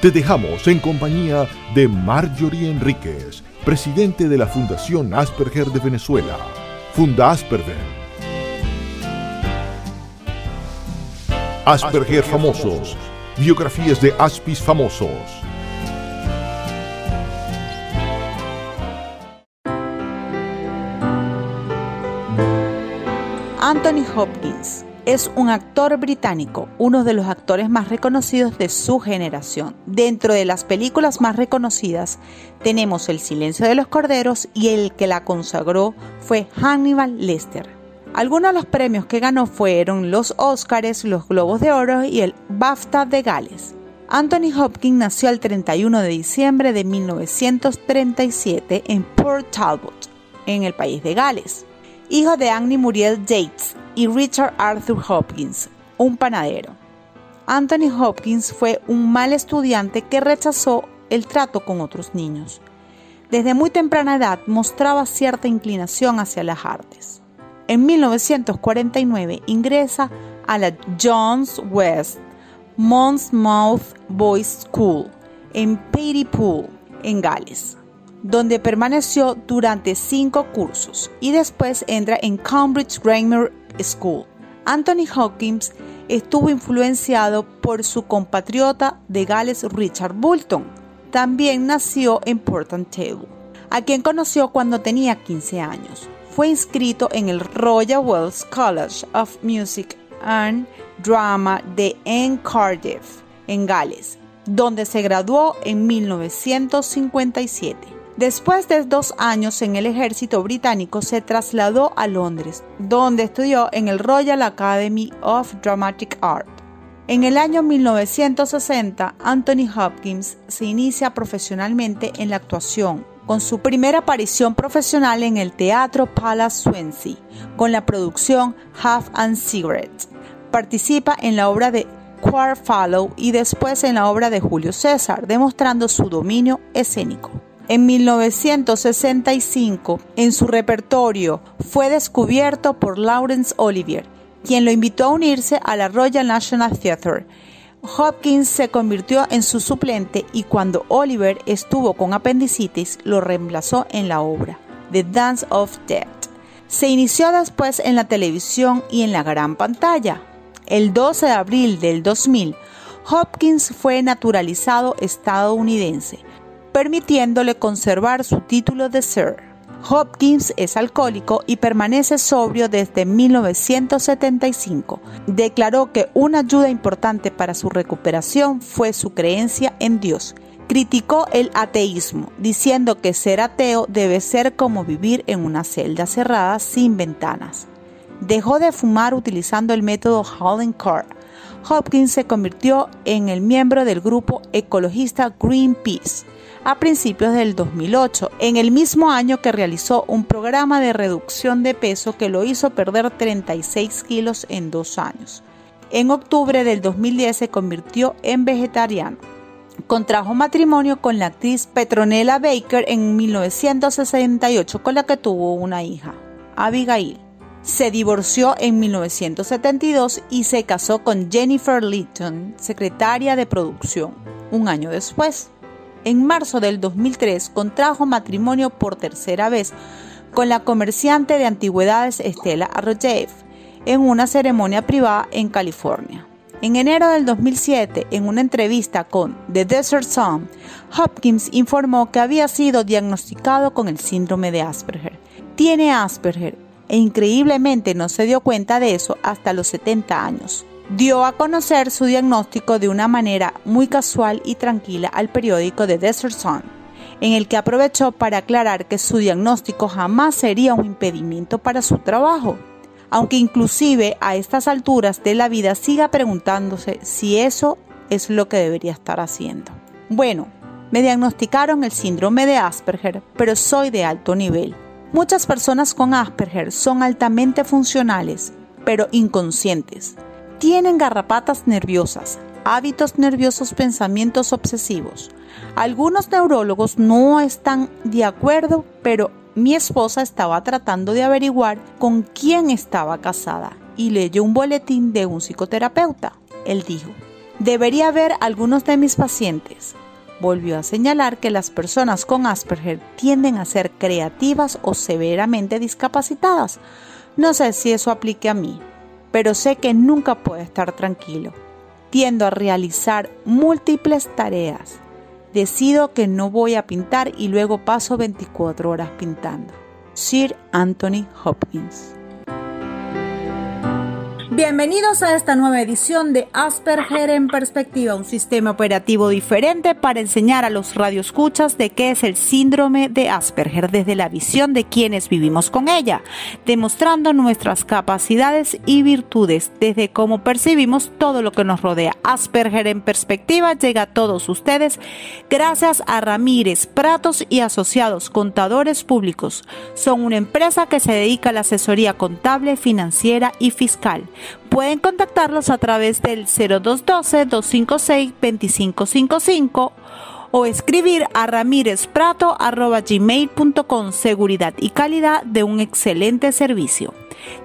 Te dejamos en compañía de Marjorie Enríquez, presidente de la Fundación Asperger de Venezuela. Funda Asperger. Asperger famosos. Biografías de Aspis famosos. Anthony Hopkins es un actor británico, uno de los actores más reconocidos de su generación. Dentro de las películas más reconocidas tenemos El silencio de los corderos y el que la consagró fue Hannibal Lester. Algunos de los premios que ganó fueron los Oscars, los Globos de Oro y el BAFTA de Gales. Anthony Hopkins nació el 31 de diciembre de 1937 en Port Talbot, en el país de Gales. Hijo de Annie Muriel Yates y Richard Arthur Hopkins, un panadero. Anthony Hopkins fue un mal estudiante que rechazó el trato con otros niños. Desde muy temprana edad mostraba cierta inclinación hacia las artes. En 1949 ingresa a la John's West Monmouth Boys School en Pool, en Gales donde permaneció durante cinco cursos y después entra en Cambridge Grammar School. Anthony Hawkins estuvo influenciado por su compatriota de Gales Richard Bolton. También nació en Portland Table, a quien conoció cuando tenía 15 años. Fue inscrito en el Royal Wells College of Music and Drama de en Cardiff, en Gales, donde se graduó en 1957. Después de dos años en el ejército británico, se trasladó a Londres, donde estudió en el Royal Academy of Dramatic Art. En el año 1960, Anthony Hopkins se inicia profesionalmente en la actuación, con su primera aparición profesional en el Teatro Palace Swansea, con la producción Half and Cigarettes. Participa en la obra de Quar Fallow y después en la obra de Julio César, demostrando su dominio escénico. En 1965, en su repertorio, fue descubierto por Laurence Olivier, quien lo invitó a unirse a la Royal National Theatre. Hopkins se convirtió en su suplente y cuando Oliver estuvo con apendicitis lo reemplazó en la obra The Dance of Death. Se inició después en la televisión y en la gran pantalla. El 12 de abril del 2000, Hopkins fue naturalizado estadounidense permitiéndole conservar su título de Sir. Hopkins es alcohólico y permanece sobrio desde 1975. Declaró que una ayuda importante para su recuperación fue su creencia en Dios. Criticó el ateísmo, diciendo que ser ateo debe ser como vivir en una celda cerrada sin ventanas. Dejó de fumar utilizando el método Holland Carr. Hopkins se convirtió en el miembro del grupo ecologista Greenpeace a principios del 2008, en el mismo año que realizó un programa de reducción de peso que lo hizo perder 36 kilos en dos años. En octubre del 2010 se convirtió en vegetariano. Contrajo matrimonio con la actriz Petronella Baker en 1968 con la que tuvo una hija, Abigail. Se divorció en 1972 y se casó con Jennifer Litton, secretaria de producción, un año después en marzo del 2003 contrajo matrimonio por tercera vez con la comerciante de antigüedades Estela Arroyev en una ceremonia privada en California. En enero del 2007, en una entrevista con The Desert Sun, Hopkins informó que había sido diagnosticado con el síndrome de Asperger. Tiene Asperger e increíblemente no se dio cuenta de eso hasta los 70 años dio a conocer su diagnóstico de una manera muy casual y tranquila al periódico The Desert Sun, en el que aprovechó para aclarar que su diagnóstico jamás sería un impedimento para su trabajo, aunque inclusive a estas alturas de la vida siga preguntándose si eso es lo que debería estar haciendo. Bueno, Me diagnosticaron el síndrome de Asperger, pero soy de alto nivel. Muchas personas con Asperger son altamente funcionales, pero inconscientes. Tienen garrapatas nerviosas, hábitos nerviosos, pensamientos obsesivos. Algunos neurólogos no están de acuerdo, pero mi esposa estaba tratando de averiguar con quién estaba casada y leyó un boletín de un psicoterapeuta. Él dijo, debería ver algunos de mis pacientes. Volvió a señalar que las personas con Asperger tienden a ser creativas o severamente discapacitadas. No sé si eso aplique a mí, pero sé que nunca puedo estar tranquilo. Tiendo a realizar múltiples tareas. Decido que no voy a pintar y luego paso 24 horas pintando. Sir Anthony Hopkins Bienvenidos a esta nueva edición de Asperger en Perspectiva, un sistema operativo diferente para enseñar a los radioescuchas de qué es el síndrome de Asperger desde la visión de quienes vivimos con ella, demostrando nuestras capacidades y virtudes desde cómo percibimos todo lo que nos rodea. Asperger en Perspectiva llega a todos ustedes gracias a Ramírez, Pratos y Asociados Contadores Públicos. Son una empresa que se dedica a la asesoría contable, financiera y fiscal Pueden contactarlos a través del 0212-256-2555 o escribir a ramírezprato.gmail.com Seguridad y calidad de un excelente servicio.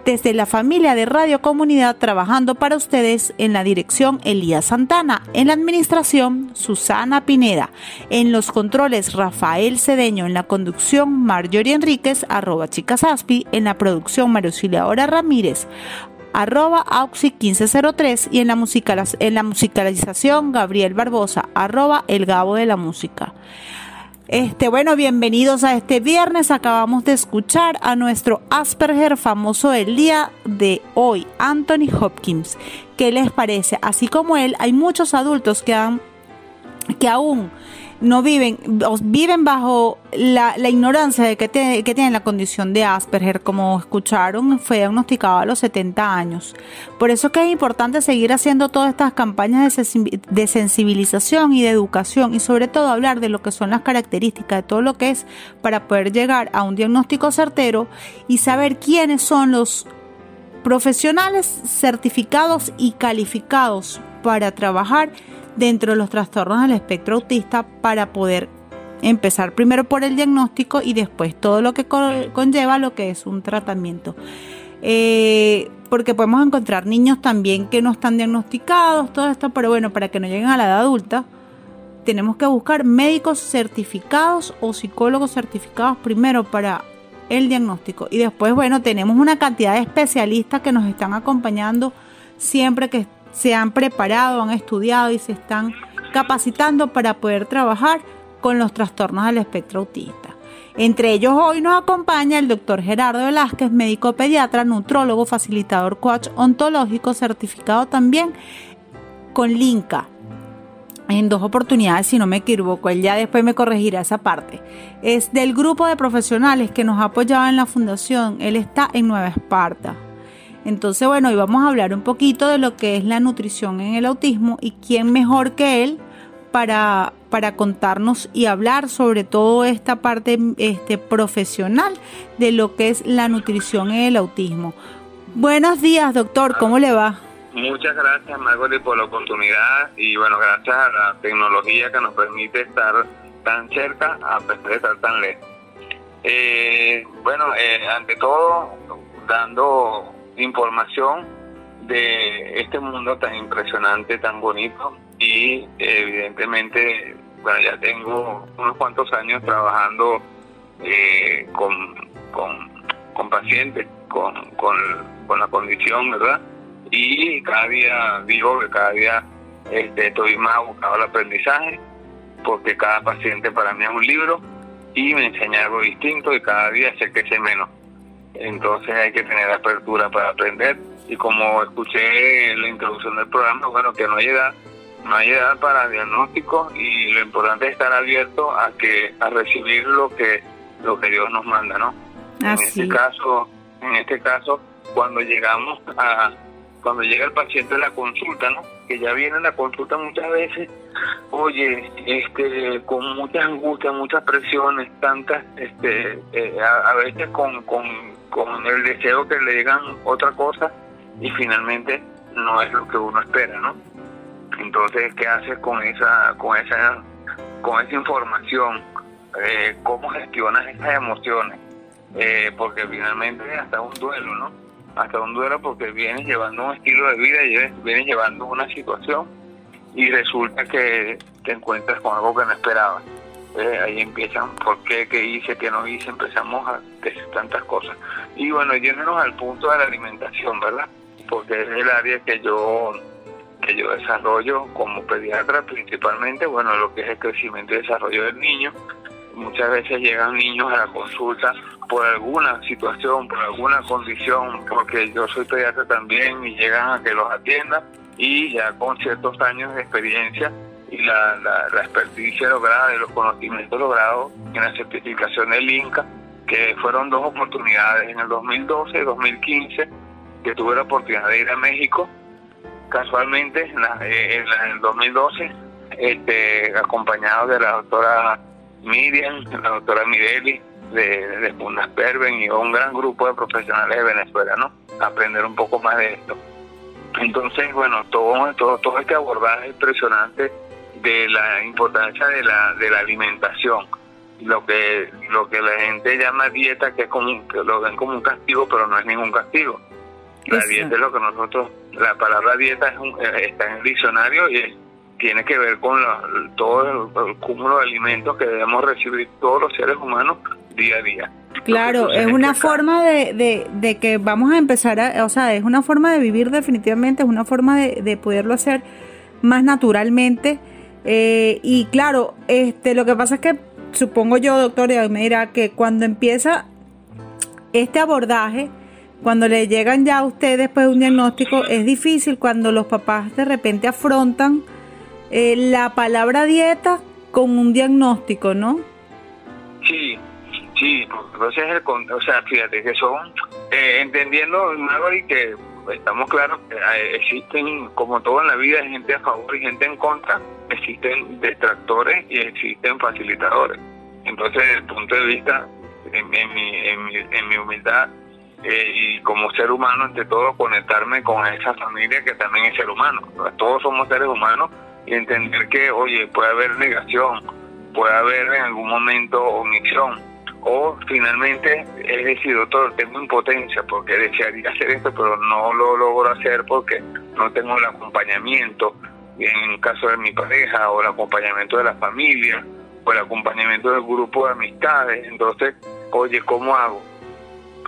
Desde la familia de Radio Comunidad trabajando para ustedes en la dirección Elías Santana, en la administración Susana Pineda, en los controles Rafael Cedeño, en la conducción Marjorie Enríquez, arroba chicasaspi, en la producción María Auxiliadora Ramírez, arroba auxi1503 y en la, en la musicalización Gabriel Barbosa, arroba el Gabo de la Música. Este, bueno, bienvenidos a este viernes. Acabamos de escuchar a nuestro Asperger famoso del día de hoy, Anthony Hopkins. ¿Qué les parece? Así como él, hay muchos adultos que han que aún no viven, viven bajo la, ignorancia de que, que, tienen la condición de Asperger, como escucharon, fue diagnosticado a los 70 años. Por eso que es importante seguir haciendo todas estas campañas de, sensibilización y de educación y sobre todo hablar de lo que son las características de todo lo que es para poder llegar a un diagnóstico certero y saber quiénes son los profesionales certificados y calificados para trabajar dentro de los trastornos del espectro autista para poder empezar primero por el diagnóstico y después todo lo que conlleva lo que es un tratamiento. Eh, porque podemos encontrar niños también que no están diagnosticados, todo esto, pero bueno, para que no lleguen a la edad adulta, tenemos que buscar médicos certificados o psicólogos certificados primero para el diagnóstico. Y después, bueno, tenemos una cantidad de especialistas que nos están acompañando siempre que se han preparado, han estudiado y se están capacitando para poder trabajar con los trastornos del espectro autista. Entre ellos hoy nos acompaña el doctor Gerardo Velázquez, médico pediatra, nutrólogo, facilitador coach ontológico, certificado también con LINCA en dos oportunidades, si no me equivoco, él ya después me corregirá esa parte. Es del grupo de profesionales que nos ha apoyado en la fundación, él está en Nueva Esparta. Entonces, bueno, hoy vamos a hablar un poquito de lo que es la nutrición en el autismo y quién mejor que él para, para contarnos y hablar sobre todo esta parte este, profesional de lo que es la nutrición en el autismo. Buenos días, doctor, ¿cómo le va? Muchas gracias, Margot, por la oportunidad y bueno, gracias a la tecnología que nos permite estar tan cerca a pesar de estar tan lejos. Eh, bueno, eh, ante todo, dando información de este mundo tan impresionante, tan bonito y evidentemente, bueno, ya tengo unos cuantos años trabajando eh, con, con, pacientes con, con, la condición, ¿verdad? Y cada día digo que cada día este, estoy más abocado al aprendizaje porque cada paciente para mí es un libro y me enseña algo distinto y cada día sé que sé menos entonces hay que tener apertura para aprender y como escuché en la introducción del programa, bueno, que no hay edad, no hay edad para diagnóstico y lo importante es estar abierto a que a recibir lo que lo que Dios nos manda, ¿no? En este caso, en este caso cuando llegamos a cuando llega el paciente a la consulta, ¿no? que ya viene a la consulta muchas veces, oye, este, con muchas angustias, muchas presiones, tantas, este, eh, a, veces con, con, con el deseo que le digan otra cosa y finalmente no es lo que uno espera, ¿no? Entonces, ¿qué haces con esa, con esa, con esa información? Eh, ¿Cómo gestionas esas emociones? Eh, porque finalmente hasta un duelo, ¿no? Hasta un duelo porque vienes llevando un estilo de vida y vienes llevando una situación y resulta que te encuentras con algo que no esperabas. Eh, ahí empiezan, ¿por qué? ¿Qué hice? ¿Qué no hice? Empezamos a decir tantas cosas. Y bueno, yéndonos al punto de la alimentación, ¿verdad? Porque es el área que yo que yo desarrollo como pediatra principalmente, bueno, lo que es el crecimiento y desarrollo del niño. Muchas veces llegan niños a la consulta por alguna situación, por alguna condición, porque yo soy pediatra también y llegan a que los atienda y ya con ciertos años de experiencia y la, la, experticia lograda y los conocimientos logrados en la certificación del INCA, que fueron dos oportunidades en el 2012 y 2015, que tuve la oportunidad de ir a México, casualmente en, en, el 2012, este, acompañado de la doctora Miriam, la doctora Mireli, de, de Fundas Perven y un gran grupo de profesionales de Venezuela, ¿no? Aprender un poco más de esto. Entonces, bueno, todo, todo, todo este abordaje impresionante de la importancia de la, de la alimentación, lo que, lo que la gente llama dieta, que es como, que lo ven como un castigo, pero no es ningún castigo. La dieta es lo que nosotros, la palabra dieta es eh, está en el diccionario y tiene que ver con todo el, cúmulo de alimentos que debemos recibir todos los seres humanos día a día. Claro, es una forma de, de, que vamos a empezar a, o sea, es una forma de vivir definitivamente, es una forma de, de poderlo hacer más naturalmente. Eh, y claro, este, lo que pasa es que supongo yo, doctor, y me dirá que cuando empieza este abordaje, cuando le llegan ya a usted después de un diagnóstico, es difícil cuando los papás de repente afrontan eh, la palabra dieta con un diagnóstico, ¿no? Sí, Sí, entonces, el, o sea, fíjate que son, eh, entendiendo, y que estamos claros que eh, existen, como todo en la vida, gente a favor y gente en contra, existen detractores y existen facilitadores. Entonces, desde el punto de vista, en, mi, en, mi, en mi humildad eh, y como ser humano, ante todo, conectarme con esa familia que también es ser humano. Todos somos seres humanos y entender que, oye, puede haber negación, puede haber en algún momento omisión o finalmente es decir, doctor, tengo impotencia porque desearía hacer esto, pero no lo logro hacer porque no tengo el acompañamiento, en el caso de mi pareja, o el acompañamiento de la familia, o el acompañamiento del grupo de amistades. Entonces, oye, ¿cómo hago?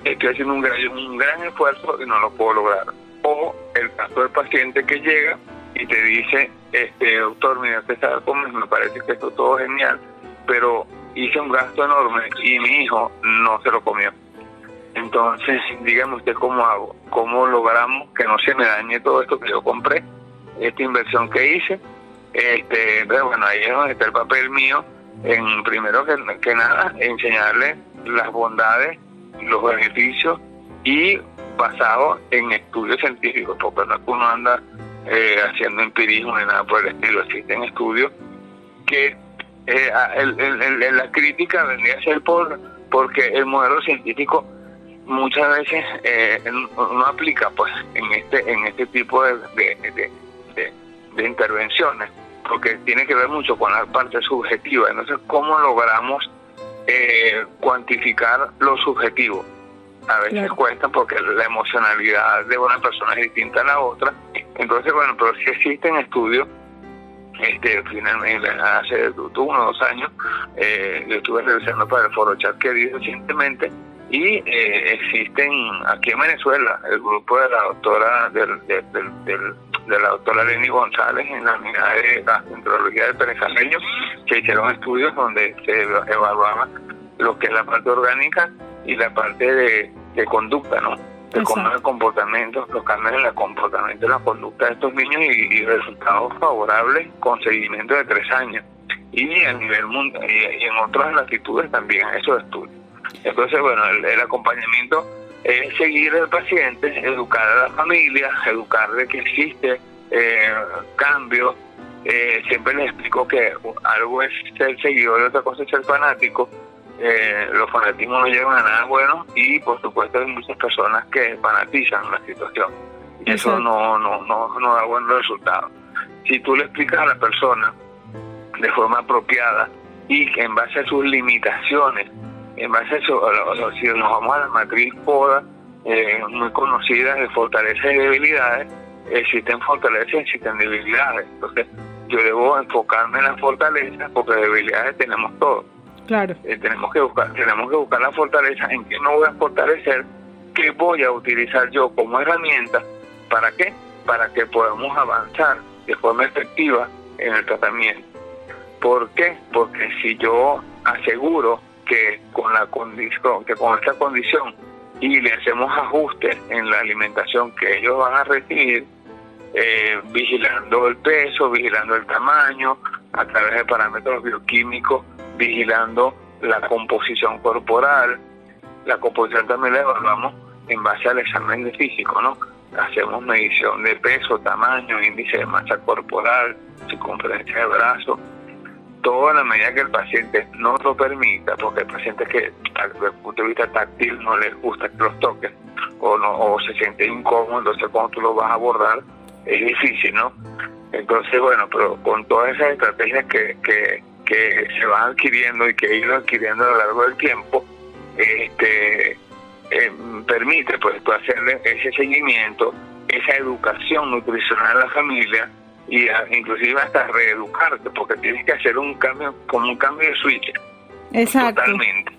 Estoy haciendo un gran, un gran esfuerzo y no lo puedo lograr. O el caso del paciente que llega y te dice, este doctor, mira, usted sabe cómo me parece que esto todo es genial, pero hice un gasto enorme y mi hijo no se lo comió. Entonces, dígame usted cómo hago, cómo logramos que no se me dañe todo esto que yo compré, esta inversión que hice. Este, bueno, ahí es donde está el papel mío, en primero que, que nada, enseñarle las bondades, los beneficios y basado en estudios científicos, porque no uno anda eh, haciendo empirismo ni nada por el estilo, existen estudios que eh, el, la crítica vendría a ser por porque el modelo científico muchas veces eh, no aplica pues en este en este tipo de, de, intervenciones porque tiene que ver mucho con la parte subjetiva. Entonces cómo logramos eh, cuantificar lo subjetivo a veces cuesta porque la emocionalidad de una persona es distinta a la otra. Entonces bueno pero sí existen estudios. Este finalmente hace uno o dos años eh, yo estuve revisando para el foro chat que di recientemente y eh, existen aquí en Venezuela el grupo de la doctora del, de la doctora Lenny González en la unidad de gastroenterología del Pérez que hicieron estudios donde se evaluaba lo que es la parte orgánica y la parte de, de conducta, ¿no? de cómo el comportamiento, los cambios en el comportamiento y la conducta de estos niños y, resultados favorables con seguimiento de tres años. Y a nivel mundial y, en otras latitudes también, esos estudios. Entonces, bueno, el, acompañamiento es seguir al paciente, educar a la familia, educar de que existe eh, cambios, eh, siempre les explico que algo es ser seguidor y otra cosa es ser fanático. Eh, los fanatismos no llevan a nada bueno y por supuesto hay muchas personas que fanatizan la situación y eso no, no, no, no da buen resultado. Si tú le explicas a la persona de forma apropiada y que en base a sus limitaciones, en base a eso, si nos vamos a la matriz PODA, eh, muy conocidas de fortalezas y debilidades, existen fortalezas y existen debilidades. Entonces, yo debo enfocarme en las fortalezas porque debilidades tenemos todos. Claro. Eh, tenemos que buscar, tenemos que buscar la fortaleza en qué no voy a fortalecer, qué voy a utilizar yo como herramienta, ¿para qué? Para que podamos avanzar de forma efectiva en el tratamiento. ¿Por qué? Porque si yo aseguro que con la condición, que con esta condición y le hacemos ajustes en la alimentación que ellos van a recibir, eh, vigilando el peso, vigilando el tamaño, a través de parámetros bioquímicos, vigilando la composición corporal. La composición también la evaluamos en base al examen de físico, ¿no? Hacemos medición de peso, tamaño, índice de masa corporal, circunferencia de brazo, todo en la medida que el paciente no lo permita, porque el paciente que desde el punto de vista táctil no le gusta que los toques o, no, o se siente incómodo, entonces cuando tú lo vas a abordar es difícil, ¿no? Entonces, bueno, pero con todas esas estrategias que, que, que se van adquiriendo y que he ido adquiriendo a lo largo del tiempo, este eh, permite pues hacerle ese seguimiento, esa educación nutricional a la familia, y inclusive hasta reeducarte, porque tienes que hacer un cambio, como un cambio de switch. Exacto. Totalmente.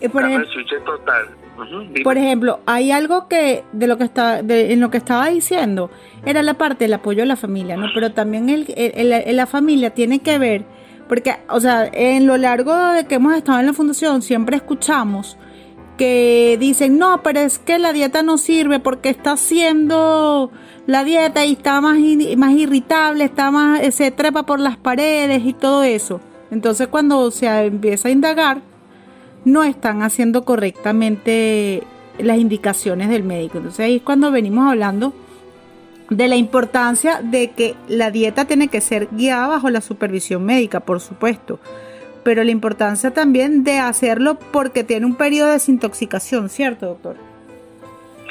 Eh, por cambio de switch total. por ejemplo, hay algo que de lo que está de, en lo que estaba diciendo era la parte del apoyo a la familia, ¿no? Pero también el, el, la familia tiene que ver, porque, o sea, en lo largo de que hemos estado en la fundación siempre escuchamos que dicen, no, pero es que la dieta no sirve porque está haciendo la dieta y está más, más irritable, está más, se trepa por las paredes y todo eso. Entonces cuando se empieza a indagar, no están haciendo correctamente las indicaciones del médico. Entonces ahí es cuando venimos hablando de la importancia de que la dieta tiene que ser guiada bajo la supervisión médica, por supuesto pero la importancia también de hacerlo porque tiene un periodo de desintoxicación, ¿cierto, doctor?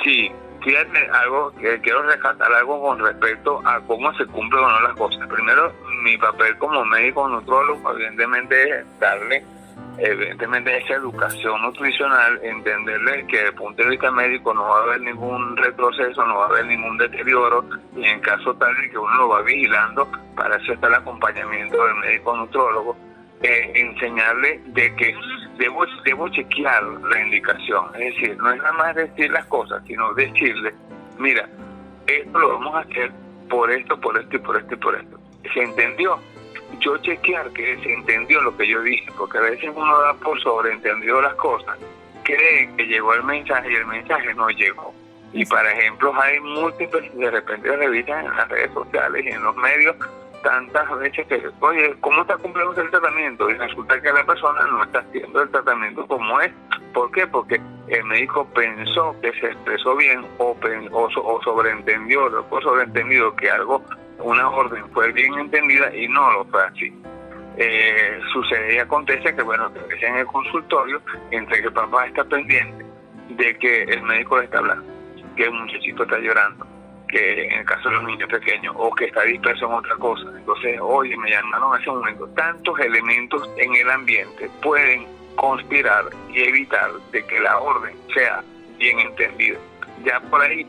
Sí, fíjate algo que quiero rescatar algo con respecto a cómo se cumplen o no las cosas. Primero, mi papel como médico nutrólogo, evidentemente, es darle evidentemente esa educación nutricional, entenderle que desde el punto de vista médico no va a haber ningún retroceso, no va a haber ningún deterioro, y en caso tal de que uno lo va vigilando, para eso está el acompañamiento del médico nutrólogo, eh, enseñarle de que debo, debo chequear la indicación. Es decir, no es nada más decir las cosas, sino decirle, mira, esto lo vamos a hacer por esto, por esto y por esto y por esto. ¿Se entendió? Yo chequear que se entendió lo que yo dije, porque a veces uno da por sobreentendido las cosas, cree que llegó el mensaje y el mensaje no llegó. Y para ejemplos hay múltiples, de repente revisan en las redes sociales y en los medios tantas veces que, oye, ¿cómo está cumpliendo el tratamiento? Y resulta que la persona no está haciendo el tratamiento como es. ¿Por qué? Porque el médico pensó que se expresó bien o, o, sobreentendió, o sobreentendido que algo, una orden fue bien entendida y no lo fue así. Eh, sucede y acontece que, bueno, que en el consultorio, entre que el papá está pendiente de que el médico le está hablando, que el muchachito está llorando, que en el caso de los niños pequeños, o que está disperso en otra cosa. Entonces, oye, me llamaron en ese momento. Tantos elementos en el ambiente pueden conspirar y evitar de que la orden sea bien entendida. Ya por ahí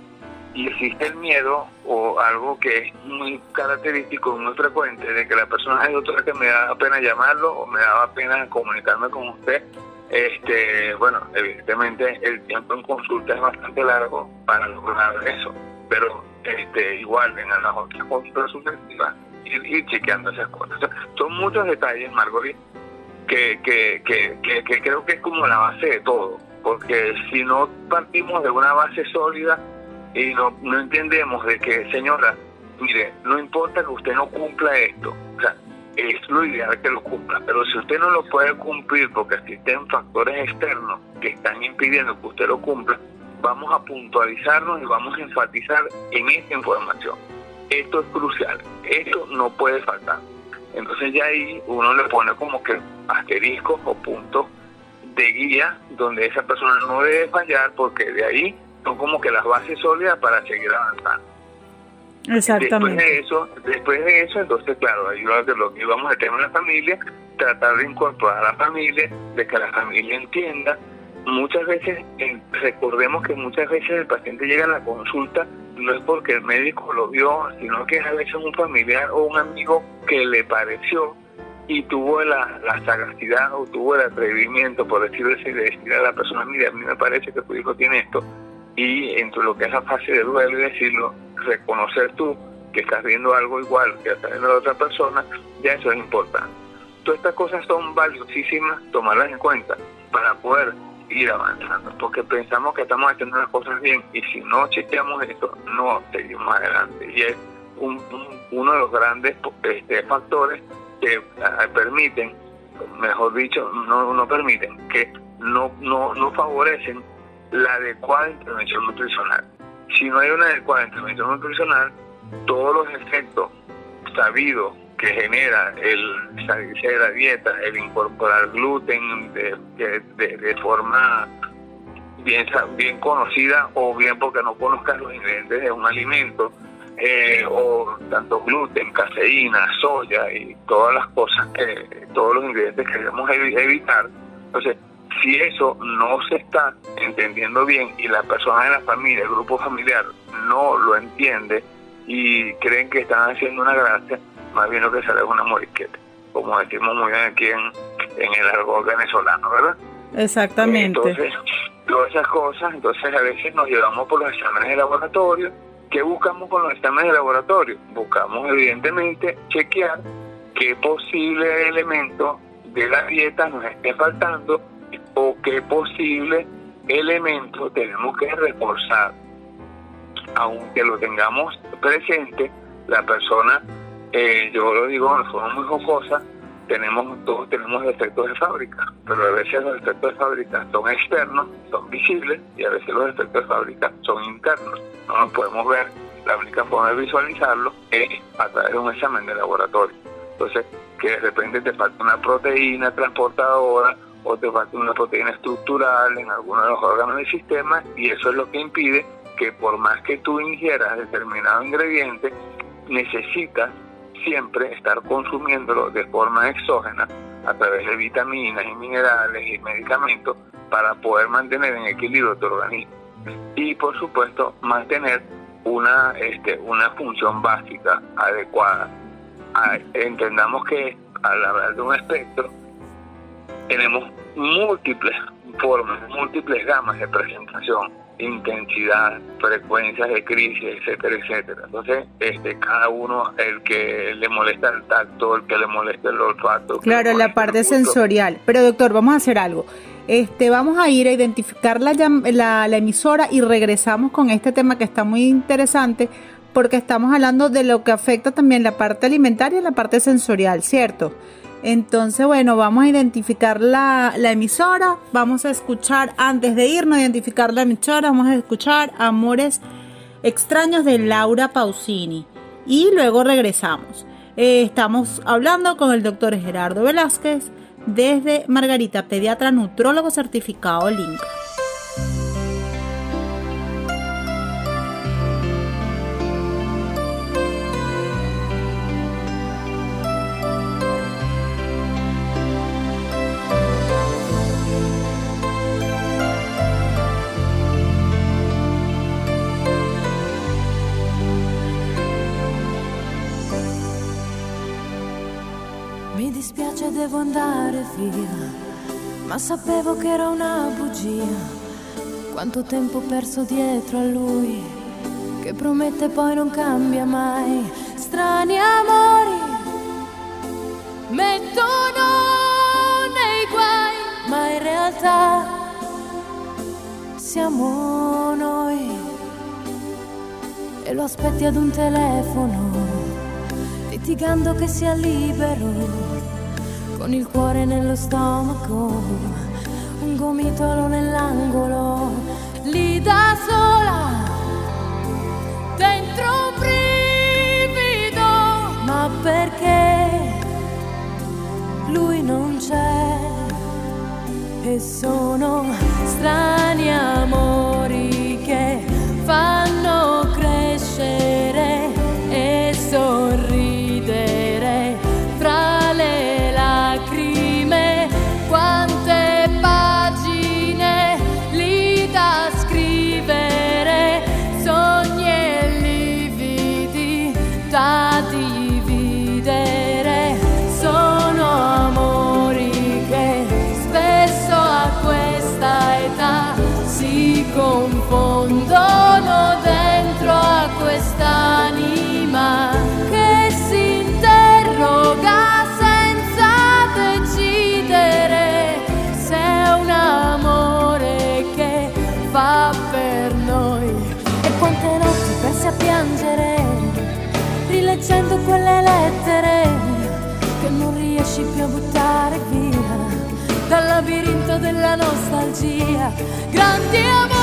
existe el miedo o algo que es muy característico, muy frecuente, de que la persona, hay otra que me da pena llamarlo o me daba pena comunicarme con usted. Este, bueno, evidentemente el tiempo en consulta es bastante largo para lograr eso, pero este, igual en las otras cosas sucesivas, ir, ir chequeando esas cosas. son muchos detalles, Margorit, que, que, que, que, creo que es como la base de todo, porque si no partimos de una base sólida y no, no entendemos de que, señora, mire, no importa que usted no cumpla esto, o sea, es lo ideal que lo cumpla, pero si usted no lo puede cumplir porque existen factores externos que están impidiendo que usted lo cumpla, vamos a puntualizarnos y vamos a enfatizar en esta información. esto es crucial, esto no puede faltar. Entonces ya ahí uno le pone como que asteriscos o puntos de guía donde esa persona no debe fallar porque de ahí son como que las bases sólidas para seguir avanzando. Exactamente. Después de eso, después de eso, entonces claro, ahí lo que, íbamos a tema en la familia, tratar de incorporar a la familia, de que la familia entienda. Muchas veces, eh, recordemos que muchas veces el paciente llega a la consulta no es porque el médico lo vio, sino que es a veces un familiar o un amigo que le pareció y tuvo la, la sagacidad o tuvo el atrevimiento, por decirlo así, de decirle a la persona, mira, a mí me parece que tu hijo tiene esto, y entre lo que es la fase de duelo y decirlo, reconocer tú que estás viendo algo igual que está viendo la otra persona, ya eso es importante. Todas estas cosas son valiosísimas tomarlas en cuenta para poder ir avanzando, porque pensamos que estamos haciendo las cosas bien y si no chequeamos esto, no seguimos adelante. Y es un, uno de los grandes este, factores que ah, permiten, mejor dicho, no, no permiten, que no, no, no favorecen la adecuada intervención nutricional. Si no hay una adecuada intervención nutricional, todos los efectos sabidos que genera el salirse de la dieta, el incorporar gluten de, de, forma bien, bien conocida o bien porque no conozcas los ingredientes de un alimento, eh, o tanto gluten, caseína, soya y todas las cosas que, todos los ingredientes que debemos evitar. Entonces, si eso no se está entendiendo bien y la persona de la familia, el grupo familiar, no lo entiende y creen que están haciendo una gracia, más bien lo que sale es una morisqueta, como decimos muy bien aquí en, en el argot venezolano, ¿verdad? Exactamente. Entonces, todas esas cosas, entonces a veces nos llevamos por los exámenes de laboratorio. ¿Qué buscamos con los exámenes de laboratorio? Buscamos evidentemente chequear qué posible elemento de la dieta nos esté faltando o qué posible elemento tenemos que reforzar. Aunque lo tengamos presente, la persona eh, yo lo digo de forma muy jocosa, tenemos todos tenemos efectos de fábrica, pero a veces los efectos de fábrica son externos, son visibles, y a veces los efectos de fábrica son internos. No nos podemos ver, la única forma de visualizarlo es a través de un examen de laboratorio. Entonces, que de repente te falta una proteína transportadora o te falta una proteína estructural en alguno de los órganos del sistema, y eso es lo que impide que por más que tú ingieras determinado ingrediente, necesitas siempre estar consumiéndolo de forma exógena a través de vitaminas y minerales y medicamentos para poder mantener en equilibrio tu organismo. Y por supuesto mantener una este una función básica adecuada. Entendamos que al hablar de un espectro tenemos múltiples formas múltiples gamas de presentación intensidad, frecuencias de crisis, etcétera, etcétera. Entonces, este, cada uno, el que le molesta el tacto, el que le molesta el olfato. Claro, la parte sensorial. Pero doctor, vamos a hacer algo. Este, vamos a ir a identificar la, la, la emisora y regresamos con este tema que está muy interesante porque estamos hablando de lo que afecta también la parte alimentaria y la parte sensorial, ¿cierto? Entonces, bueno, vamos a identificar la, emisora, vamos a escuchar, antes de irnos a identificar la emisora, vamos a escuchar Amores extraños de Laura Pausini y luego regresamos. Eh, estamos hablando con el doctor Gerardo Velázquez desde Margarita, pediatra nutrólogo certificado Link. Devo andare via, ma sapevo che era una bugia. Quanto tempo perso dietro a lui, che promette poi non cambia mai. Strani amori mettono nei guai, ma in realtà siamo noi. E lo aspetti ad un telefono, litigando che sia libero con il cuore nello stomaco, un gomitolo nell'angolo, lì da sola, dentro un brivido, ma perché lui non c'è? E sono strani amori che fanno... fa per noi e quante notti pensi a piangere rileggendo quelle lettere che non riesci più a buttare via dal labirinto della nostalgia. Grandi amori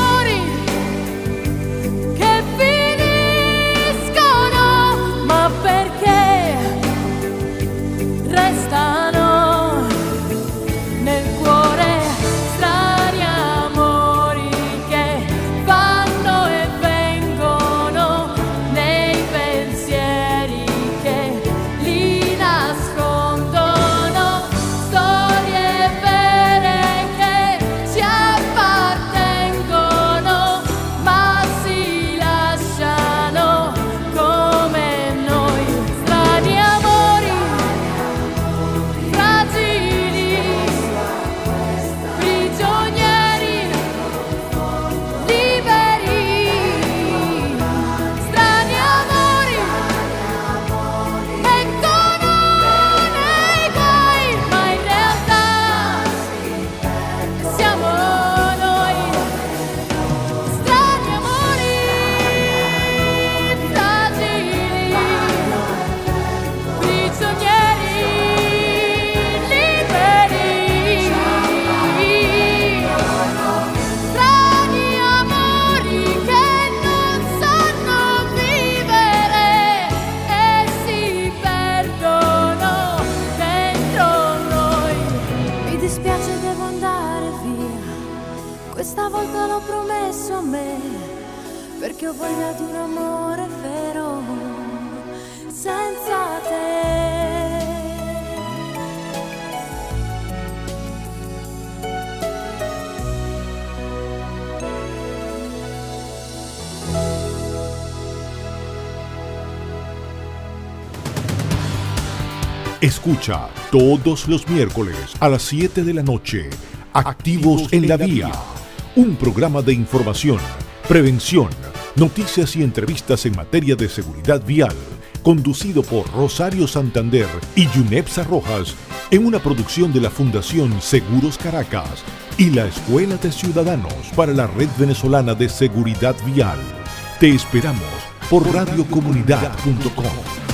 questa volta l'ho promesso a me perché ho voglia di un amore vero senza te Escucha todos los miércoles a las 7 de la noche. Activos en la Vía. Un programa de información, prevención, noticias y entrevistas en materia de seguridad vial. Conducido por Rosario Santander y Yunepsa Rojas. En una producción de la Fundación Seguros Caracas y la Escuela de Ciudadanos para la Red Venezolana de Seguridad Vial. Te esperamos por radiocomunidad.com.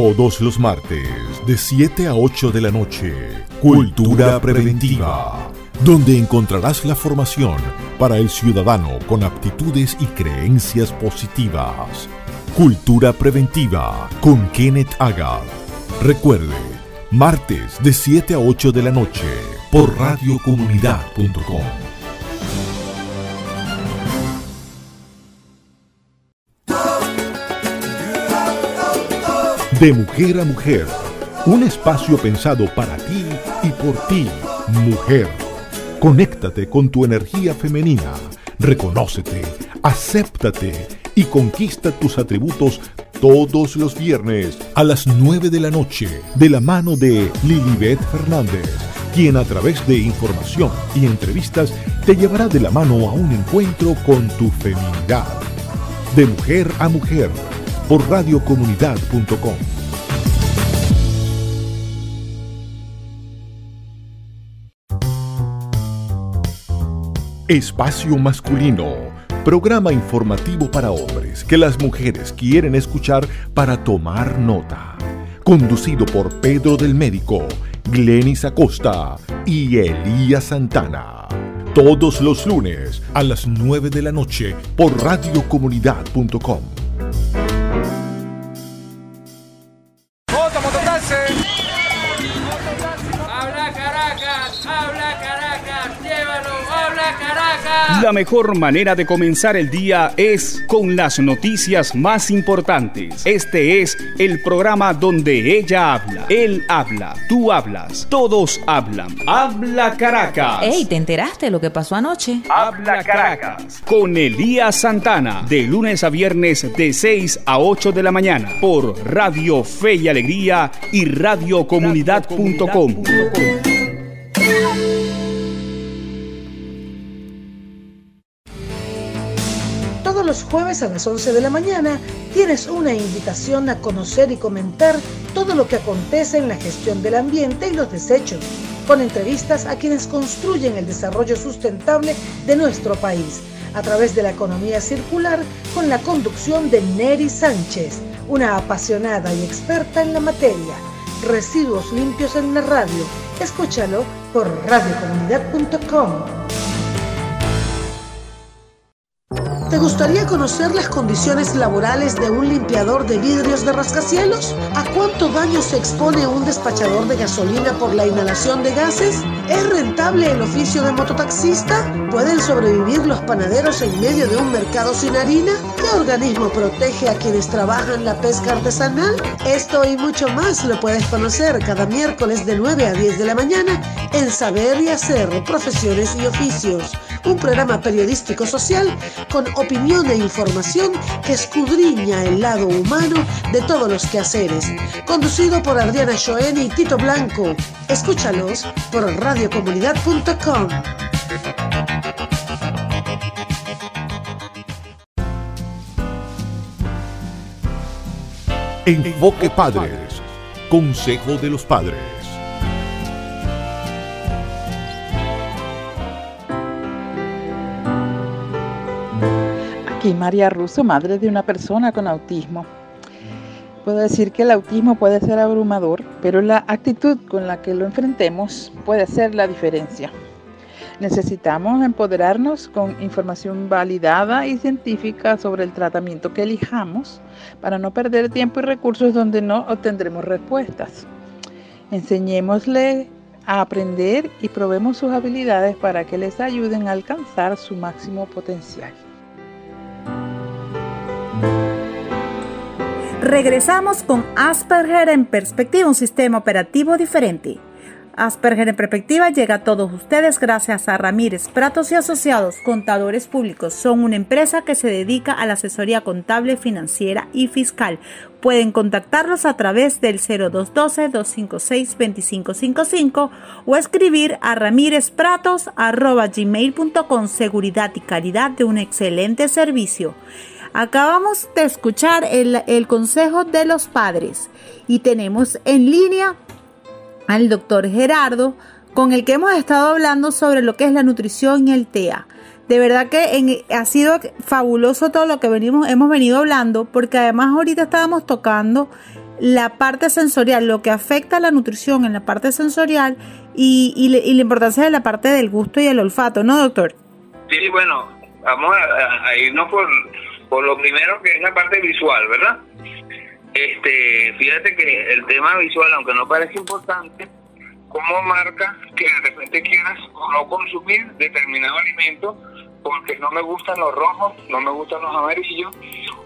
Todos los martes, de 7 a 8 de la noche, Cultura Preventiva, donde encontrarás la formación para el ciudadano con aptitudes y creencias positivas. Cultura Preventiva con Kenneth Agar. Recuerde, martes de 7 a 8 de la noche, por radiocomunidad.com. De mujer a mujer, un espacio pensado para ti y por ti, mujer. Conéctate con tu energía femenina, reconócete, acéptate y conquista tus atributos todos los viernes a las 9 de la noche de la mano de Lilibet Fernández, quien a través de información y entrevistas te llevará de la mano a un encuentro con tu feminidad. De mujer a mujer por radiocomunidad.com. Espacio Masculino, programa informativo para hombres que las mujeres quieren escuchar para tomar nota. Conducido por Pedro del Médico, Glenis Acosta y Elías Santana todos los lunes a las 9 de la noche por radiocomunidad.com. La mejor manera de comenzar el día es con las noticias más importantes. Este es el programa donde ella habla, él habla, tú hablas, todos hablan. Habla Caracas. Ey, ¿te enteraste de lo que pasó anoche? Habla Caracas. Con Elías Santana, de lunes a viernes de 6 a 8 de la mañana, por Radio Fe y Alegría y radiocomunidad.com. los jueves a las 11 de la mañana tienes una invitación a conocer y comentar todo lo que acontece en la gestión del ambiente y los desechos, con entrevistas a quienes construyen el desarrollo sustentable de nuestro país, a través de la economía circular, con la conducción de Neri Sánchez, una apasionada y experta en la materia. Residuos limpios en la radio. Escúchalo por radiocomunidad.com. ¿Te gustaría conocer las condiciones laborales de un limpiador de vidrios de rascacielos? ¿A cuánto daño se expone un despachador de gasolina por la inhalación de gases? ¿Es rentable el oficio de mototaxista? ¿Pueden sobrevivir los panaderos en medio de un mercado sin harina? ¿Qué organismo protege a quienes trabajan la pesca artesanal? Esto y mucho más lo puedes conocer cada miércoles de 9 a 10 de la mañana en Saber y Hacer Profesiones y Oficios, un programa periodístico social con opinión e información que escudriña el lado humano de todos los quehaceres. Conducido por Adriana Joen y Tito Blanco. Escúchalos por radiocomunidad.com. Enfoque Padres. Consejo de los Padres. María Russo, madre de una persona con autismo. Puedo decir que el autismo puede ser abrumador, pero la actitud con la que lo enfrentemos puede ser la diferencia. Necesitamos empoderarnos con información validada y científica sobre el tratamiento que elijamos para no perder tiempo y recursos donde no obtendremos respuestas. Enseñémosle a aprender y probemos sus habilidades para que les ayuden a alcanzar su máximo potencial. Regresamos con Asperger en perspectiva, un sistema operativo diferente. Asperger en Perspectiva llega a todos ustedes gracias a Ramírez Pratos y Asociados, contadores públicos. Son una empresa que se dedica a la asesoría contable, financiera y fiscal. Pueden contactarlos a través del 0212-256-2555 o escribir a ramírezpratos.gmail.com seguridad y calidad de un excelente servicio. Acabamos de escuchar el, el consejo de los padres y tenemos en línea al doctor Gerardo, con el que hemos estado hablando sobre lo que es la nutrición y el TEA. De verdad que ha sido fabuloso todo lo que venimos, hemos venido hablando, porque además ahorita estábamos tocando la parte sensorial, lo que afecta a la nutrición en la parte sensorial y, la importancia de la parte del gusto y el olfato, ¿no, doctor? Sí, bueno, vamos a, irnos por, por lo primero que es la parte visual, ¿verdad? Este, fíjate que el tema visual, aunque no parece importante, cómo marca que de repente quieras o no consumir determinado alimento porque no me gustan los rojos, no me gustan los amarillos,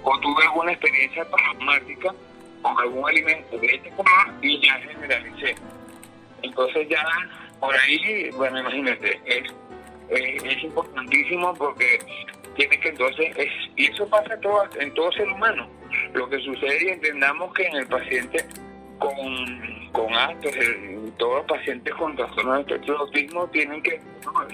o tuve alguna experiencia traumática con algún alimento de este color y ya generalicé. Entonces ya por ahí, bueno, imagínate, es, importantísimo porque tiene que entonces, es, y eso pasa todo, en todo ser humano lo que sucede y entendamos que en el paciente con, con Asperger, todos los pacientes con trastorno de autismo tienen que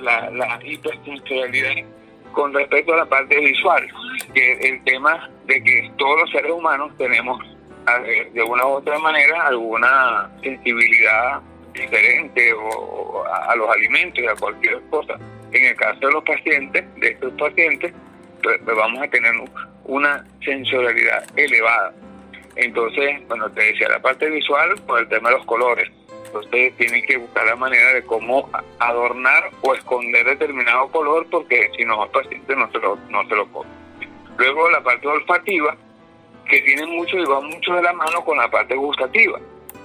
la, la hipersensorialidad con respecto a la parte visual, que el tema de que todos los seres humanos tenemos de una u otra manera alguna sensibilidad diferente o, a, los alimentos y a cualquier cosa. En el caso de los pacientes, de estos pacientes, pues, pues vamos a tener una sensorialidad elevada. Entonces, bueno, te decía la parte visual por el tema de los colores. Entonces tienen que buscar la manera de cómo adornar o esconder determinado color porque si no el paciente no se lo, no se lo come. Luego la parte olfativa, que tiene mucho y va mucho de la mano con la parte gustativa.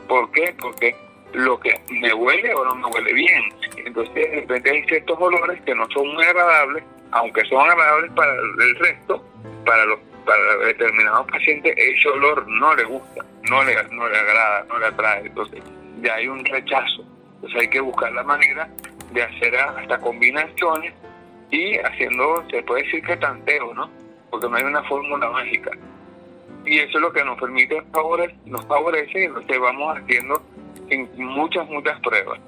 ¿Por qué? Porque lo que me huele o no me huele bien. Entonces de repente hay ciertos olores que no son muy agradables, aunque son agradables para el resto, para los para determinados pacientes ese olor no le gusta, no le, no le agrada, no le atrae. Entonces ya hay un rechazo. Entonces hay que buscar la manera de hacer hasta combinaciones y haciendo, se puede decir que tanteo, ¿no? Porque no hay una fórmula mágica. Y eso es lo que nos permite, favores, nos favorece y que vamos haciendo muchas, muchas pruebas.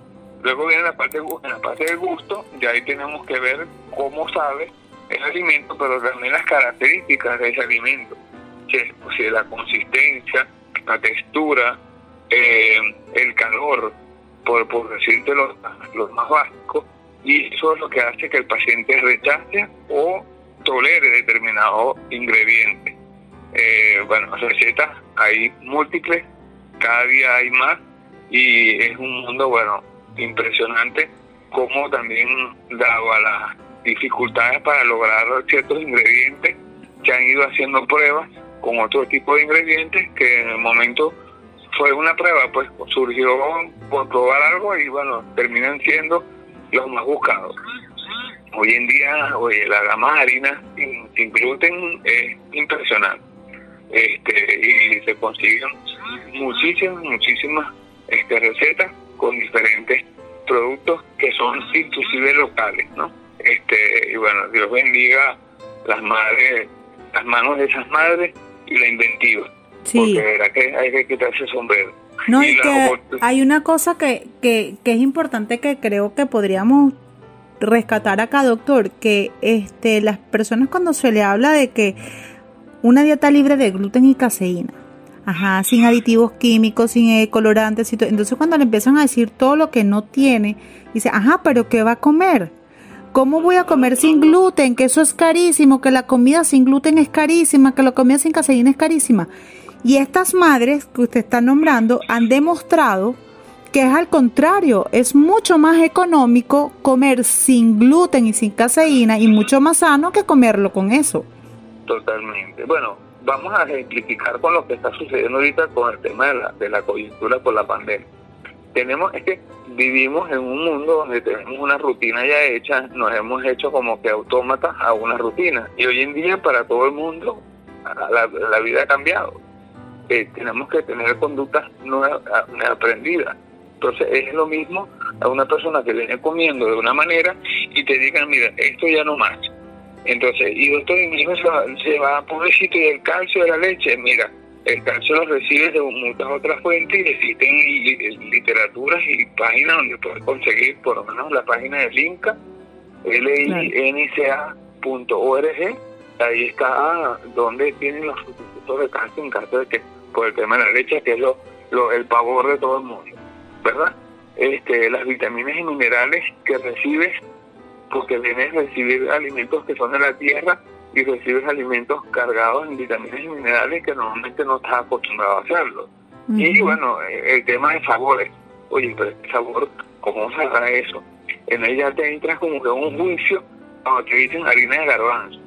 Luego viene la parte, en la parte del gusto, ya ahí tenemos que ver cómo sabe el alimento, pero también las características de ese alimento, si la consistencia, la textura, eh, el calor, por, por decirte los, los más básicos, y eso es lo que hace que el paciente rechace o tolere determinado ingrediente. Eh, bueno, recetas hay múltiples, cada día hay más y es un mundo, bueno, impresionante como también dado a las dificultades para lograr ciertos ingredientes, se han ido haciendo pruebas con otro tipo de ingredientes que en el momento fue una prueba, pues surgió por probar algo y bueno, terminan siendo los más buscados. Hoy en día, oye, la gama de harina sin, gluten es impresionante. Este, y se consiguen muchísimas, muchísimas este, recetas con diferentes productos que son inclusive locales, ¿no? Este, y bueno, Dios bendiga las madres, las manos de esas madres y la inventiva. Sí. Porque verá que hay que quitarse el sombrero. No, y, que hay una cosa que, que, que es importante que creo que podríamos rescatar acá, doctor, que este, las personas cuando se le habla de que una dieta libre de gluten y caseína, ajá, sin aditivos químicos, sin eh, colorantes y entonces cuando le empiezan a decir todo lo que no tiene, dice, ajá, pero ¿qué va a comer? ¿Cómo voy a comer sin gluten? Que eso es carísimo, que la comida sin gluten es carísima, que la comida sin caseína es carísima. Y estas madres que usted está nombrando han demostrado que es al contrario, es mucho más económico comer sin gluten y sin caseína y mucho más sano que comerlo con eso. Totalmente. Bueno, vamos a ejemplificar con lo que está sucediendo ahorita con el tema de la, de la coyuntura por la pandemia tenemos es que vivimos en un mundo donde tenemos una rutina ya hecha, nos hemos hecho como que autómatas a una rutina. Y hoy en día para todo el mundo la, vida ha cambiado. Eh, tenemos que tener conductas nuevas, aprendidas. Entonces es lo mismo a una persona que viene comiendo de una manera y te digan, mira, esto ya no más. Entonces, y doctor, mi hijo se va, va pobrecito y el calcio de la leche, mira, el calcio lo recibes de muchas otras fuentes y existen literaturas y páginas donde puedes conseguir por lo menos la página del INCA, linca.org, ahí está donde tienen los sustitutos de calcio en caso de que por el tema de la leche, que es lo, el pavor de todo el mundo, ¿verdad? Este, las vitaminas y minerales que recibes, porque vienes a recibir alimentos que son de la tierra, y recibes alimentos cargados en vitaminas y minerales que normalmente no estás acostumbrado a hacerlo. Y bueno, el tema de sabores. Oye, pero este sabor, ¿cómo se hará eso? En ella te entras como que un juicio cuando te dicen harina de garbanzo.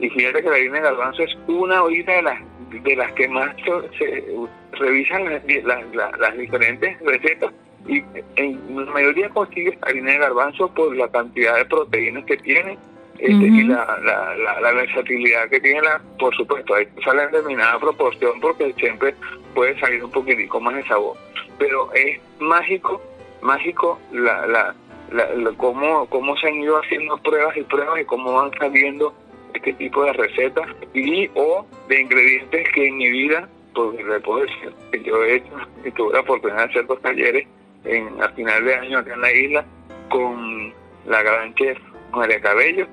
Y fíjate que la harina de garbanzo es una ahorita de las de las que más se, revisan las, las, diferentes recetas y en la mayoría consigues harina de garbanzo por la cantidad de proteínas que tiene este, y la, la, la, versatilidad que tiene, la, por supuesto, hay sale en determinada proporción porque siempre puede salir un poquitico más de sabor. Pero es mágico, mágico la, la, la, cómo, cómo se han ido haciendo pruebas y pruebas y cómo van saliendo este tipo de recetas y o de ingredientes que en mi vida, pues le puedo decir, que yo he hecho y tuve la oportunidad de hacer dos talleres en, a final de año acá en la isla con la gran chef María Cabello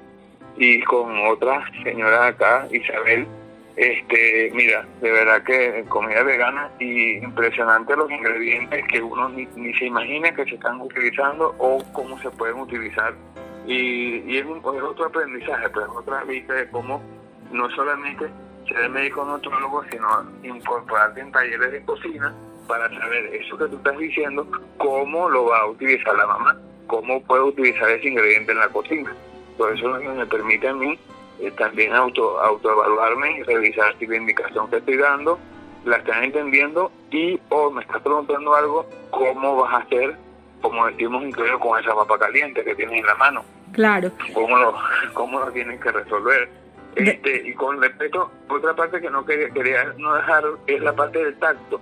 y con otra señora acá, Isabel. Este, mira, de verdad que comida vegana y impresionante los ingredientes que uno ni, se imagina que se están utilizando o cómo se pueden utilizar. Y, y es, un, otro aprendizaje, pues otra vista de cómo no solamente ser médico nutrólogo, sino incorporarte en talleres de cocina para saber eso que tú estás diciendo, cómo lo va a utilizar la mamá, cómo puede utilizar ese ingrediente en la cocina. Por eso me permite a mí eh, también auto autoevaluarme y revisar si la indicación que estoy dando la están entendiendo y o me estás preguntando algo, cómo vas a hacer, como decimos incluso con esa papa caliente que tienes en la mano. Claro. ¿Cómo lo, cómo lo tienen que resolver? Este, y con respecto, otra parte que no quería, quería no dejar es la parte del tacto.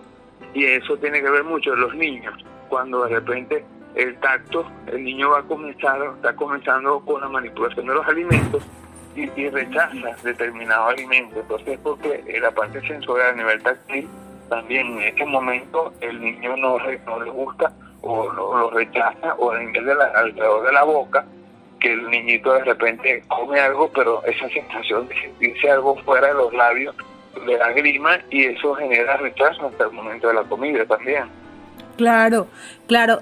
Y eso tiene que ver mucho en los niños. Cuando de repente el tacto, el niño va a está comenzando con la manipulación de los alimentos y, y rechaza determinado alimento. Entonces, porque la parte sensorial a nivel táctil, también en este momento el niño no, no le gusta o lo, rechaza o a nivel de la, alrededor de la boca que el niñito de repente come algo, pero esa sensación de sentirse algo fuera de los labios le da grima y eso genera rechazo hasta el momento de la comida también. Claro, claro.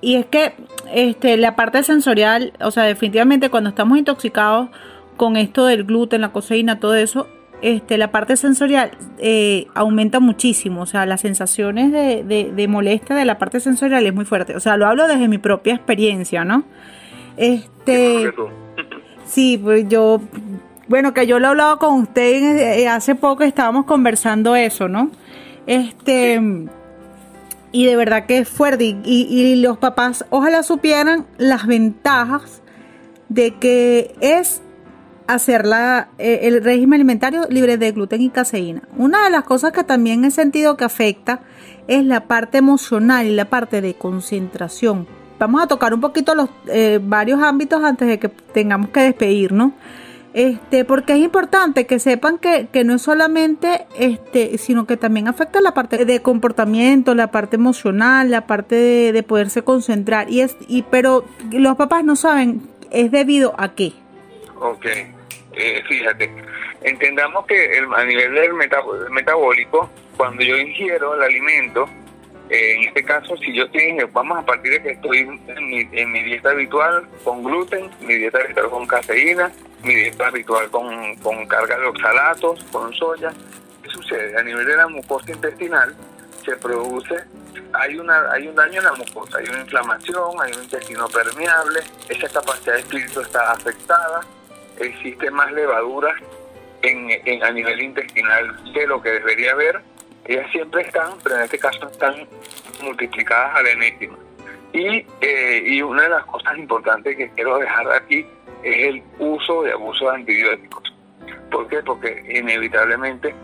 Y es que este, la parte sensorial, o sea, definitivamente cuando estamos intoxicados con esto del gluten, la coseína, todo eso, este, la parte sensorial eh, aumenta muchísimo, o sea, las sensaciones de, de, de molestia de la parte sensorial es muy fuerte. O sea, lo hablo desde mi propia experiencia, ¿no? Este, sí, pues yo, bueno, que yo lo he hablado con usted eh, hace poco, estábamos conversando eso, ¿no? Este, y de verdad que es fuerte. Y, los papás, ojalá supieran las ventajas de que es hacer la, eh, el régimen alimentario libre de gluten y caseína. Una de las cosas que también he sentido que afecta es la parte emocional y la parte de concentración vamos a tocar un poquito los eh, varios ámbitos antes de que tengamos que despedirnos. Este, porque es importante que sepan que, que, no es solamente este, sino que también afecta la parte de comportamiento, la parte emocional, la parte de, poderse concentrar. Y es, y, pero los papás no saben, ¿es debido a qué? Ok, eh, fíjate, entendamos que el, a nivel del metabólico, cuando yo ingiero el alimento, en este caso, si yo tengo, vamos a partir de que estoy en mi, en mi, dieta habitual con gluten, mi dieta habitual con cafeína, mi dieta habitual con, con carga de oxalatos, con soya, ¿qué sucede? A nivel de la mucosa intestinal se produce, hay, una, hay un daño en la mucosa, hay una inflamación, hay un intestino permeable, esa capacidad de espíritu está afectada, existe más levaduras en, en, a nivel intestinal de lo que debería haber ellas siempre están, pero en este caso están multiplicadas al enésima. Y, eh, y una de las cosas importantes que quiero dejar aquí es el uso de abuso de antibióticos. ¿Por qué? Porque inevitablemente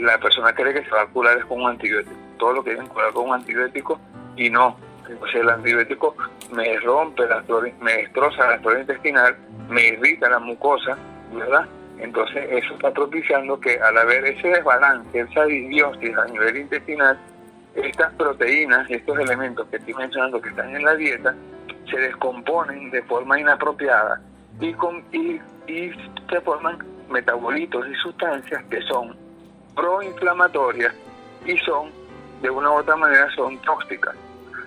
la persona cree que se va a curar es con un antibiótico. Todo lo quieren curar con un antibiótico y no. Entonces el antibiótico me rompe la flora, me destroza la flora intestinal, me irrita la mucosa, ¿verdad? Entonces eso está propiciando que al haber ese desbalance, esa disbiosis a nivel intestinal, estas proteínas, estos elementos que estoy mencionando que están en la dieta, se descomponen de forma inapropiada y, con, y, se forman metabolitos y sustancias que son proinflamatorias y son, de una u otra manera, son tóxicas.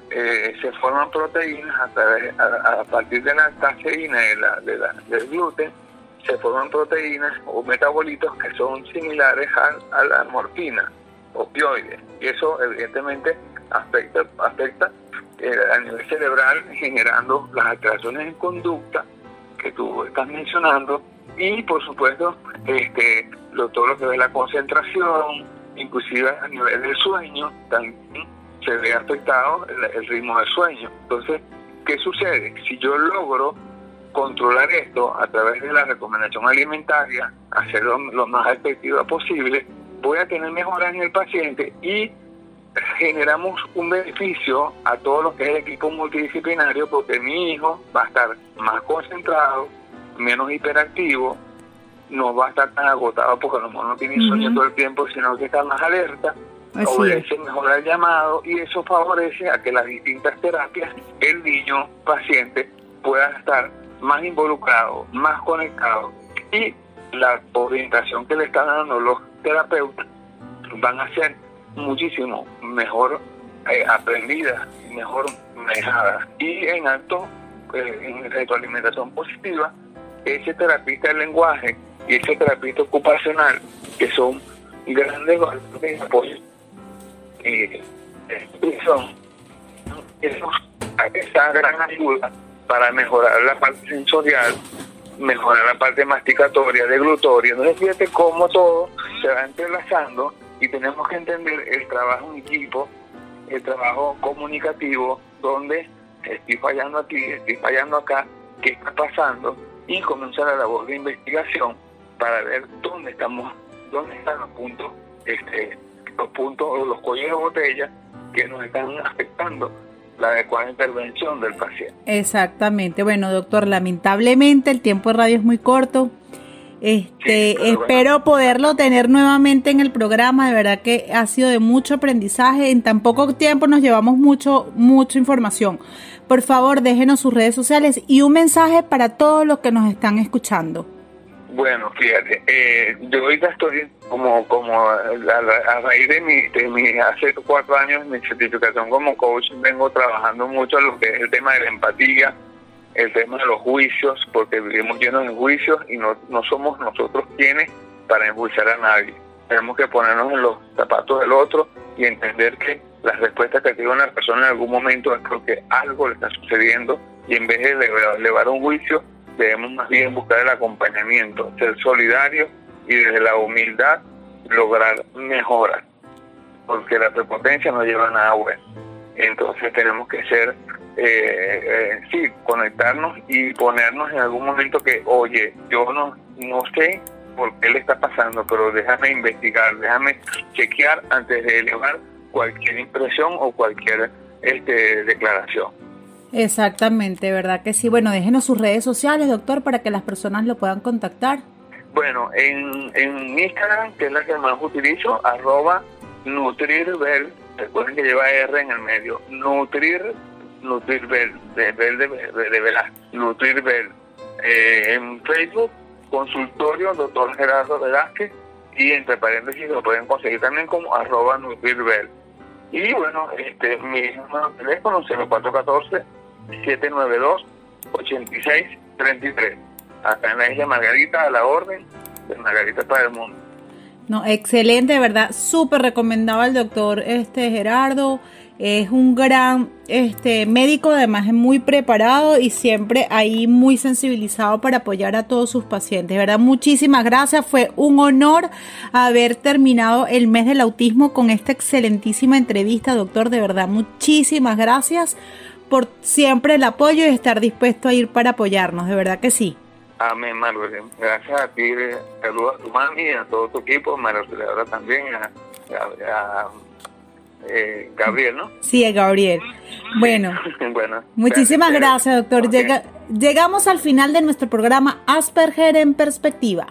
Eh, se forman proteínas a, través, a, partir de la caseína de la, de la, del gluten se forman proteínas o metabolitos que son similares a, la morfina, opioides. Y eso evidentemente afecta, afecta eh, a nivel cerebral generando las alteraciones en conducta que tú estás mencionando y por supuesto este, lo, todo lo que ve la concentración, inclusive a nivel del sueño, también se ve afectado el, el ritmo del sueño. Entonces, ¿qué sucede? Si yo logro controlar esto a través de la recomendación alimentaria, hacerlo lo más efectiva posible, voy a tener mejoras en el paciente y generamos un beneficio a todo lo que es el equipo multidisciplinario porque mi hijo va a estar más concentrado, menos hiperactivo, no va a estar tan agotado porque a lo mejor no tiene sueño todo el tiempo, sino que está más alerta, obedece mejor al llamado y eso favorece a que las distintas terapias, el niño paciente pueda estar más involucrado, más conectado y la orientación que le están dando los terapeutas van a ser muchísimo mejor eh, aprendidas, mejor manejadas. Y en alto, eh, en retroalimentación positiva, ese terapista del lenguaje y ese terapista ocupacional, que son grandes valores de apoyo, eh, eso esa gran ayuda para mejorar la parte sensorial, mejorar la parte masticatoria, deglutoria. Entonces fíjate cómo todo se va entrelazando y tenemos que entender el trabajo en equipo, el trabajo comunicativo, donde estoy fallando aquí, estoy fallando acá, qué está pasando, y comenzar la labor de investigación para ver dónde estamos, dónde están los puntos, este, los puntos o los cuellos de botella que nos están afectando la adecuada intervención del paciente. Exactamente. Bueno, doctor, lamentablemente el tiempo de radio es muy corto. Este, espero poderlo tener nuevamente en el programa. De verdad que ha sido de mucho aprendizaje. En tan poco tiempo nos llevamos mucho, mucha información. Por favor, déjenos sus redes sociales y un mensaje para todos los que nos están escuchando. Bueno, fíjate, eh, yo ahorita estoy como como a, raíz de mi, de mi hace cuatro años mi certificación como coach vengo trabajando mucho lo que es el tema de la empatía, el tema de los juicios, porque vivimos llenos de juicios y no, no somos nosotros quienes para enjuiciar a nadie. Tenemos que ponernos en los zapatos del otro y entender que las respuestas que tiene una persona en algún momento es porque algo le está sucediendo y en vez de elevar un juicio debemos más bien buscar el acompañamiento, ser solidarios y desde la humildad lograr mejoras, porque la prepotencia no lleva a nada bueno. Entonces tenemos que ser, eh, eh, sí, conectarnos y ponernos en algún momento que, oye, yo no, no sé por qué le está pasando, pero déjame investigar, déjame chequear antes de elevar cualquier impresión o cualquier este, declaración. Exactamente, ¿verdad que sí? Bueno, déjenos sus redes sociales, doctor, para que las personas lo puedan contactar. Bueno, en, en Instagram, que es la que más utilizo, arroba recuerden que lleva R en el medio, Nutrir, Nutrirbel, de, de, de, de, Nutrirbel. Eh, en Facebook, consultorio, doctor Gerardo Velázquez, y entre paréntesis lo pueden conseguir también como arroba. Y bueno, este mi teléfono 0414 792-8633. Acá en la isla Margarita, a la orden de Margarita para el mundo. No, excelente, de verdad, súper recomendado al doctor este Gerardo. Es un gran este médico, además es muy preparado y siempre ahí muy sensibilizado para apoyar a todos sus pacientes. De verdad, muchísimas gracias. Fue un honor haber terminado el mes del autismo con esta excelentísima entrevista, doctor. De verdad, muchísimas gracias por siempre el apoyo y estar dispuesto a ir para apoyarnos, de verdad que sí. Amén, Margaret. Gracias a ti, saludos a tu mami y a todo tu equipo, María también, a, eh, Gabriel, ¿no? Sí, Gabriel. Bueno, bueno muchísimas gracias, doctor. llegamos al final de nuestro programa Asperger en Perspectiva.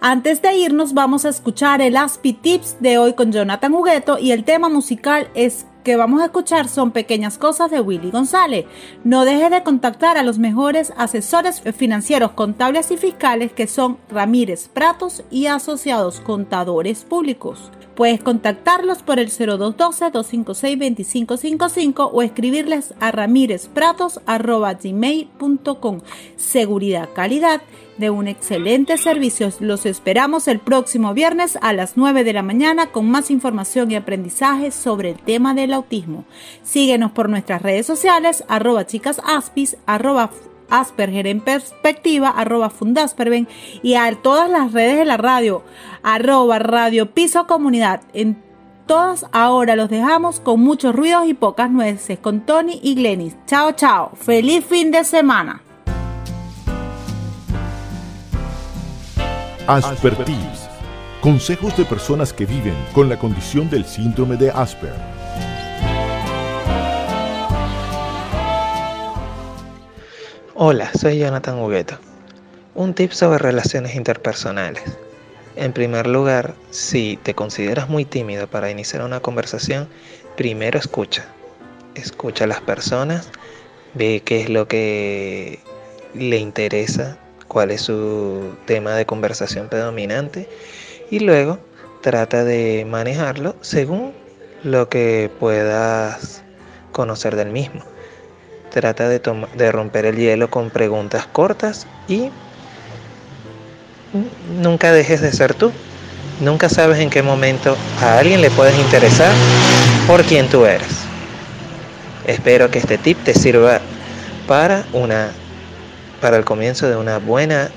Antes de irnos, vamos a escuchar el Aspi Tips de hoy con Jonathan Hugueto y el tema musical es que vamos a escuchar son pequeñas cosas de Willy González. No dejes de contactar a los mejores asesores financieros, contables y fiscales que son Ramírez Pratos y asociados contadores públicos. Puedes contactarlos por el 0212-256-2555 o escribirles a ramírezpratos.gmail.com. Seguridad, calidad de un excelente servicio. Los esperamos el próximo viernes a las 9 de la mañana con más información y aprendizaje sobre el tema del autismo. Síguenos por nuestras redes sociales, arroba chicasaspis, arroba Asperger en perspectiva, arroba Fundasperven y a todas las redes de la radio, arroba Radio Piso Comunidad. En todas ahora los dejamos con muchos ruidos y pocas nueces con Tony y Glenis. Chao, chao. Feliz fin de semana. Aspertis. Consejos de personas que viven con la condición del síndrome de Asper. Hola, soy Jonathan Hugueto. Un tip sobre relaciones interpersonales. En primer lugar, si te consideras muy tímido para iniciar una conversación, primero escucha. Escucha a las personas, ve qué es lo que le interesa cuál es su tema de conversación predominante y luego trata de manejarlo según lo que puedas conocer del mismo. Trata de, de romper el hielo con preguntas cortas y nunca dejes de ser tú. Nunca sabes en qué momento a alguien le puedes interesar por quien tú eres. Espero que este tip te sirva para una para el comienzo de una buena,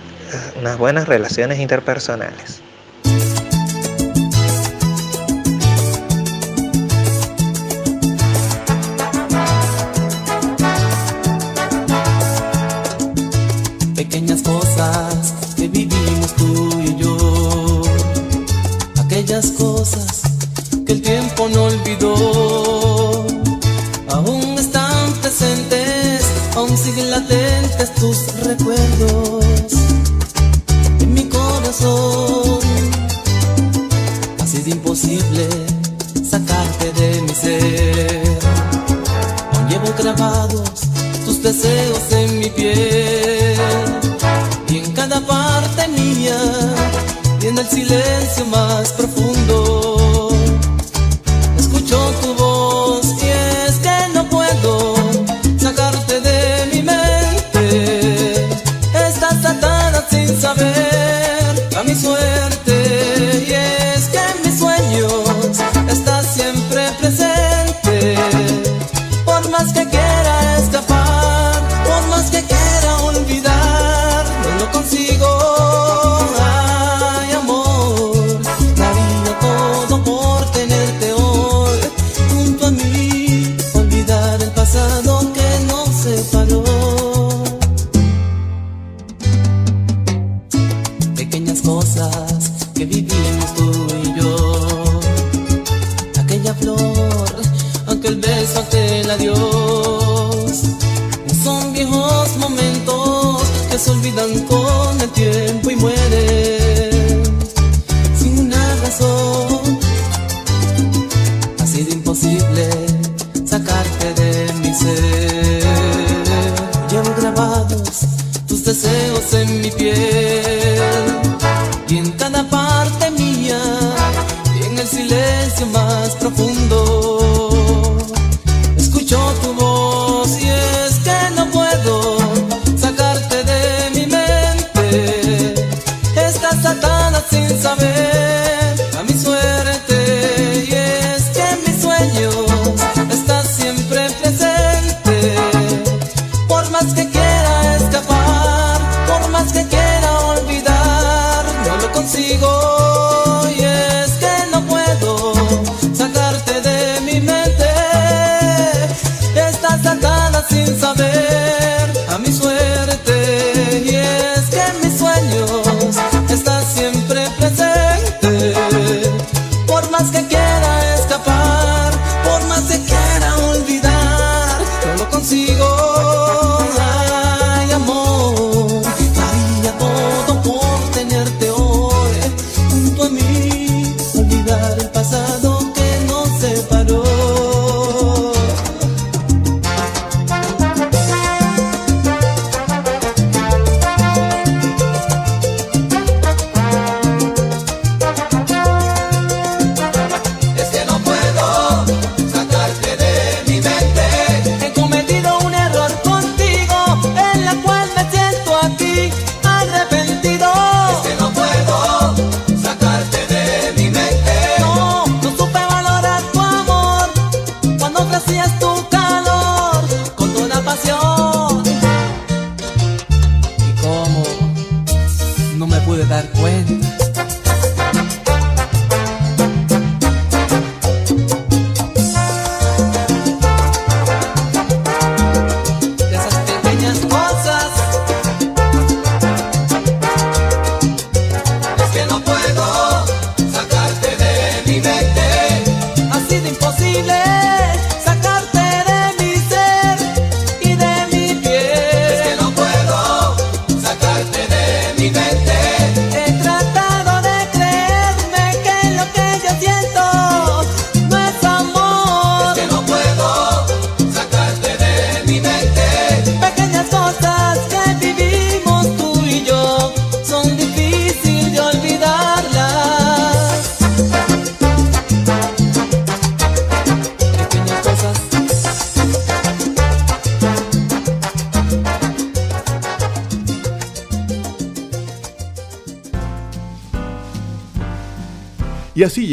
unas buenas relaciones interpersonales. tus recuerdos en mi corazón. Ha sido imposible sacarte de mi ser. Aún llevo grabados tus deseos en mi piel y en cada parte mía tiene el silencio más profundo.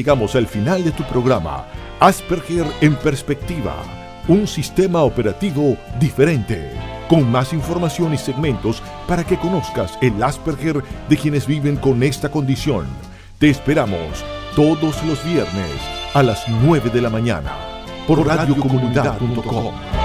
llegamos al final de tu programa, Asperger en perspectiva, un sistema operativo diferente, con más información y segmentos para que conozcas el Asperger de quienes viven con esta condición. Te esperamos todos los viernes a las 9 de la mañana por radiocomunidad.com.